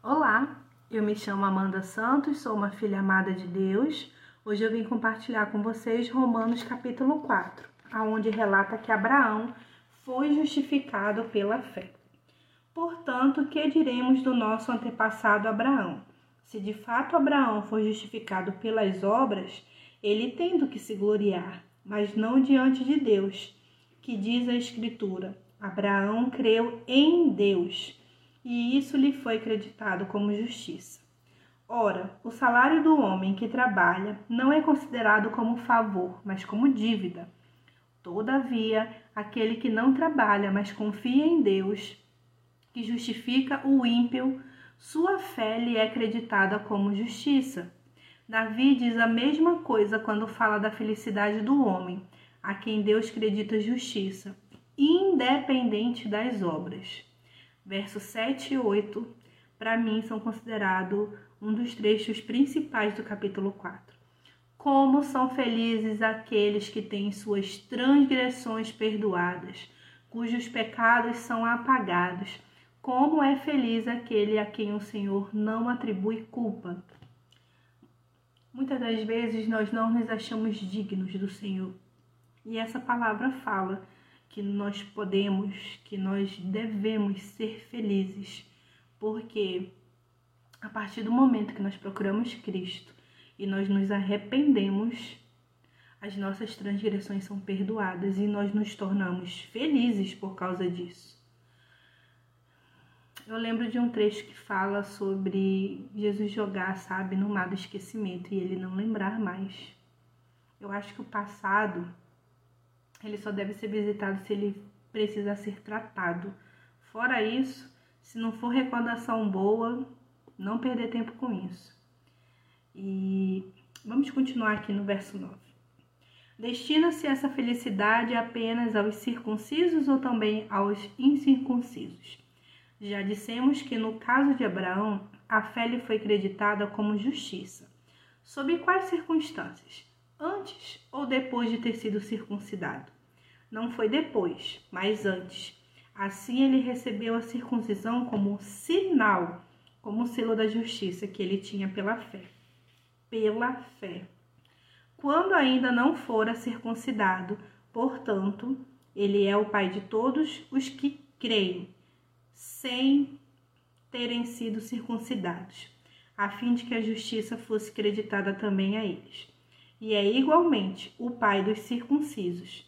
Olá, eu me chamo Amanda Santos, sou uma filha amada de Deus. Hoje eu vim compartilhar com vocês Romanos capítulo 4, aonde relata que Abraão foi justificado pela fé. Portanto, que diremos do nosso antepassado Abraão? Se de fato Abraão foi justificado pelas obras, ele tem do que se gloriar, mas não diante de Deus, que diz a Escritura: Abraão creu em Deus e isso lhe foi acreditado como justiça. Ora, o salário do homem que trabalha não é considerado como favor, mas como dívida. Todavia, aquele que não trabalha, mas confia em Deus, que justifica o ímpio, sua fé lhe é acreditada como justiça. Davi diz a mesma coisa quando fala da felicidade do homem, a quem Deus acredita justiça, independente das obras versos 7 e 8, para mim são considerados um dos trechos principais do capítulo 4. Como são felizes aqueles que têm suas transgressões perdoadas, cujos pecados são apagados. Como é feliz aquele a quem o Senhor não atribui culpa. Muitas das vezes nós não nos achamos dignos do Senhor. E essa palavra fala que nós podemos, que nós devemos ser felizes, porque a partir do momento que nós procuramos Cristo e nós nos arrependemos, as nossas transgressões são perdoadas e nós nos tornamos felizes por causa disso. Eu lembro de um trecho que fala sobre Jesus jogar, sabe, no mar do esquecimento e ele não lembrar mais. Eu acho que o passado ele só deve ser visitado se ele precisa ser tratado. Fora isso, se não for recordação boa, não perder tempo com isso. E vamos continuar aqui no verso 9. Destina-se essa felicidade apenas aos circuncisos ou também aos incircuncisos? Já dissemos que no caso de Abraão, a fé lhe foi creditada como justiça. Sob quais circunstâncias? Antes ou depois de ter sido circuncidado? Não foi depois, mas antes. Assim ele recebeu a circuncisão como sinal, como selo da justiça que ele tinha pela fé. Pela fé. Quando ainda não fora circuncidado, portanto, ele é o pai de todos os que creem, sem terem sido circuncidados, a fim de que a justiça fosse creditada também a eles e é igualmente o pai dos circuncisos,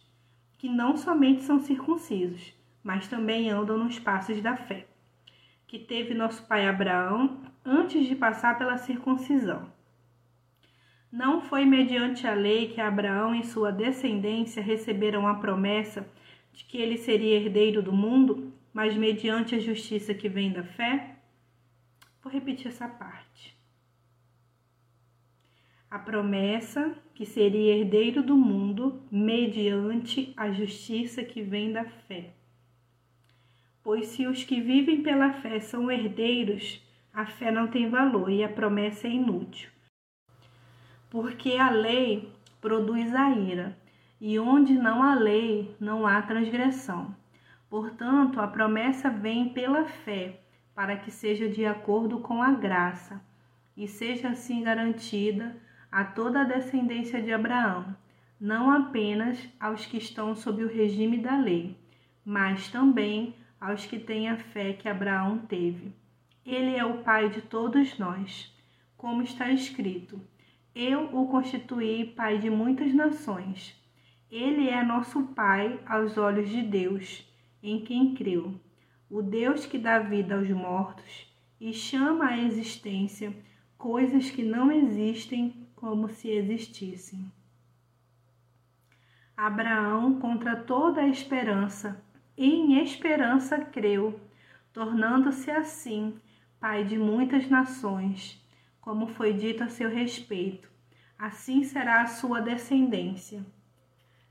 que não somente são circuncisos, mas também andam nos passos da fé, que teve nosso pai Abraão antes de passar pela circuncisão. Não foi mediante a lei que Abraão e sua descendência receberam a promessa de que ele seria herdeiro do mundo, mas mediante a justiça que vem da fé? Vou repetir essa parte a promessa que seria herdeiro do mundo mediante a justiça que vem da fé. Pois se os que vivem pela fé são herdeiros, a fé não tem valor e a promessa é inútil. Porque a lei produz a ira, e onde não há lei, não há transgressão. Portanto, a promessa vem pela fé, para que seja de acordo com a graça, e seja assim garantida a toda a descendência de Abraão, não apenas aos que estão sob o regime da lei, mas também aos que têm a fé que Abraão teve. Ele é o pai de todos nós, como está escrito: Eu o constituí pai de muitas nações. Ele é nosso pai aos olhos de Deus, em quem creu, o Deus que dá vida aos mortos e chama à existência coisas que não existem como se existissem. Abraão, contra toda a esperança, em esperança creu, tornando-se assim pai de muitas nações, como foi dito a seu respeito. Assim será a sua descendência.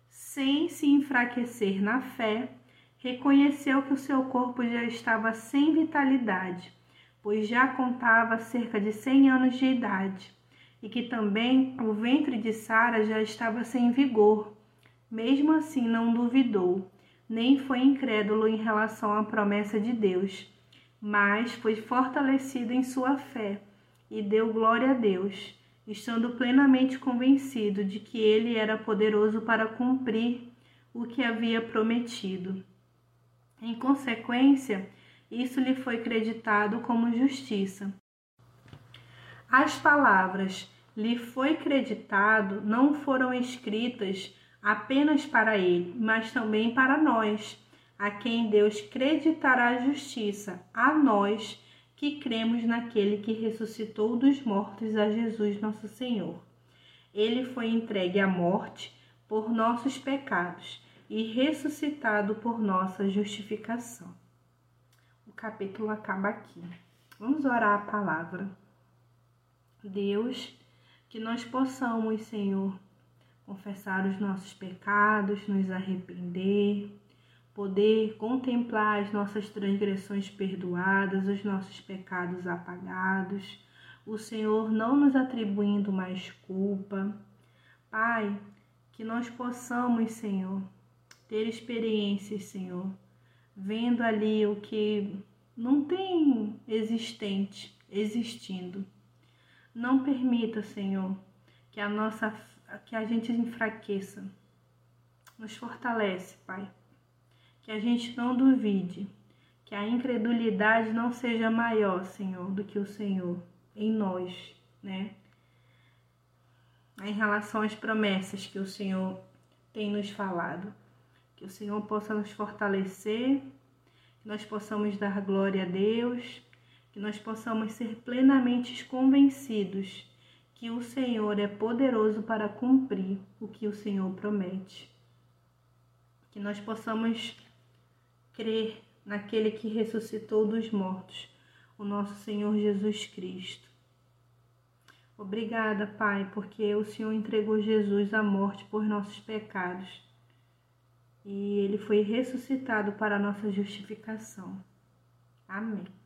Sem se enfraquecer na fé, reconheceu que o seu corpo já estava sem vitalidade pois já contava cerca de cem anos de idade, e que também o ventre de Sara já estava sem vigor. Mesmo assim, não duvidou, nem foi incrédulo em relação à promessa de Deus, mas foi fortalecido em sua fé e deu glória a Deus, estando plenamente convencido de que ele era poderoso para cumprir o que havia prometido. Em consequência, isso lhe foi creditado como justiça. As palavras lhe foi creditado não foram escritas apenas para ele, mas também para nós, a quem Deus creditará a justiça, a nós que cremos naquele que ressuscitou dos mortos a Jesus nosso Senhor. Ele foi entregue à morte por nossos pecados e ressuscitado por nossa justificação. O capítulo acaba aqui. Vamos orar a palavra. Deus, que nós possamos, Senhor, confessar os nossos pecados, nos arrepender, poder contemplar as nossas transgressões perdoadas, os nossos pecados apagados, o Senhor não nos atribuindo mais culpa. Pai, que nós possamos, Senhor, ter experiências, Senhor, vendo ali o que não tem existente, existindo. Não permita, Senhor, que a nossa que a gente enfraqueça. Nos fortalece, Pai que a gente não duvide, que a incredulidade não seja maior, Senhor, do que o Senhor em nós, né? Em relação às promessas que o Senhor tem nos falado, que o Senhor possa nos fortalecer, que nós possamos dar glória a Deus, que nós possamos ser plenamente convencidos que o Senhor é poderoso para cumprir o que o Senhor promete. Que nós possamos crer naquele que ressuscitou dos mortos, o nosso Senhor Jesus Cristo. Obrigada, Pai, porque o Senhor entregou Jesus à morte por nossos pecados e ele foi ressuscitado para a nossa justificação. Amém.